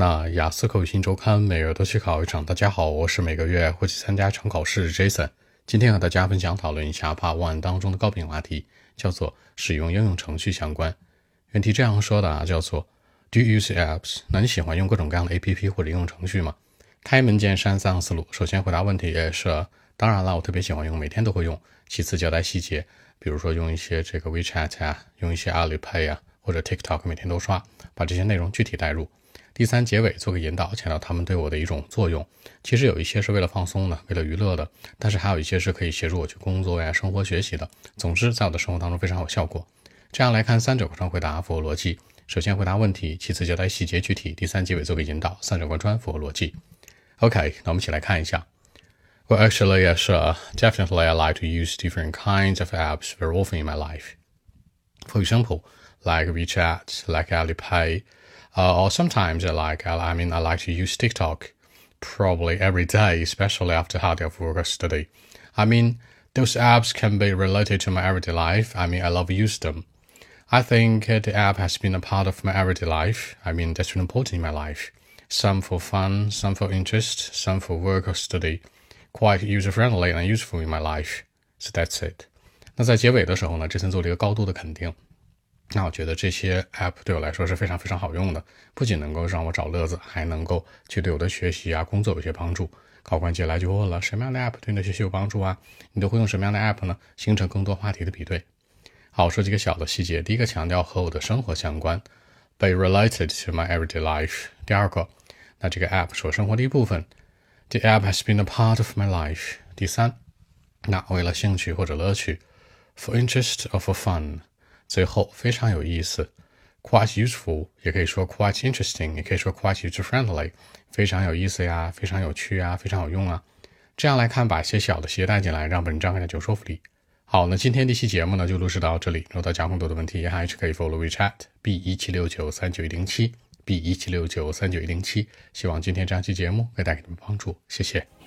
那雅思口语新周刊每月都去考一场。大家好，我是每个月会去参加一场考试 Jason。今天和大家分享讨论一下 Part One 当中的高频话题，叫做使用应用程序相关。原题这样说的啊，叫做 Do you use apps？那你喜欢用各种各样的 APP 或者应用程序吗？开门见山三个思路。首先回答问题也是，当然了，我特别喜欢用，每天都会用。其次交代细节，比如说用一些这个 WeChat 啊，用一些阿里 Pay 啊，或者 TikTok 每天都刷，把这些内容具体带入。第三，结尾做个引导，强调他们对我的一种作用。其实有一些是为了放松的，为了娱乐的，但是还有一些是可以协助我去工作呀、生活、学习的。总之，在我的生活当中非常有效果。这样来看，三者贯穿回答符合逻辑。首先回答问题，其次交代细节具体，第三结尾做个引导，三者贯穿符合逻辑。OK，那我们一起来看一下。Well, actually, yes, definitely I like to use different kinds of apps very often in my life. For example, like WeChat, like Alipay. Uh, or sometimes I like, I mean, I like to use TikTok probably every day, especially after hard day of work or study. I mean, those apps can be related to my everyday life. I mean, I love use them. I think the app has been a part of my everyday life. I mean, that's really important in my life. Some for fun, some for interest, some for work or study. Quite user friendly and useful in my life. So that's it. 那在结尾的时候呢，这森做了一个高度的肯定。 那我觉得这些 app 对我来说是非常非常好用的，不仅能够让我找乐子，还能够去对我的学习啊、工作有些帮助。考官接下来就问了：什么样的 app 对你的学习有帮助啊？你都会用什么样的 app 呢？形成更多话题的比对。好，我说几个小的细节。第一个强调和我的生活相关，be related to my everyday life。第二个，那这个 app 是我生活的一部分，the app has been a part of my life。第三，那为了兴趣或者乐趣，for interest or for fun。最后非常有意思，quite useful，也可以说 quite interesting，也可以说 quite user friendly，非常有意思呀，非常有趣啊，非常有用啊。这样来看，把一些小的携带进来，让本章更加有说服力。好，那今天这期节目呢就录制到这里。如果大家更多的问题，还是可以 follow WeChat b 一七六九三九一零七 b 一七六九三九一零七。希望今天这样期节目可以带给你们帮助，谢谢。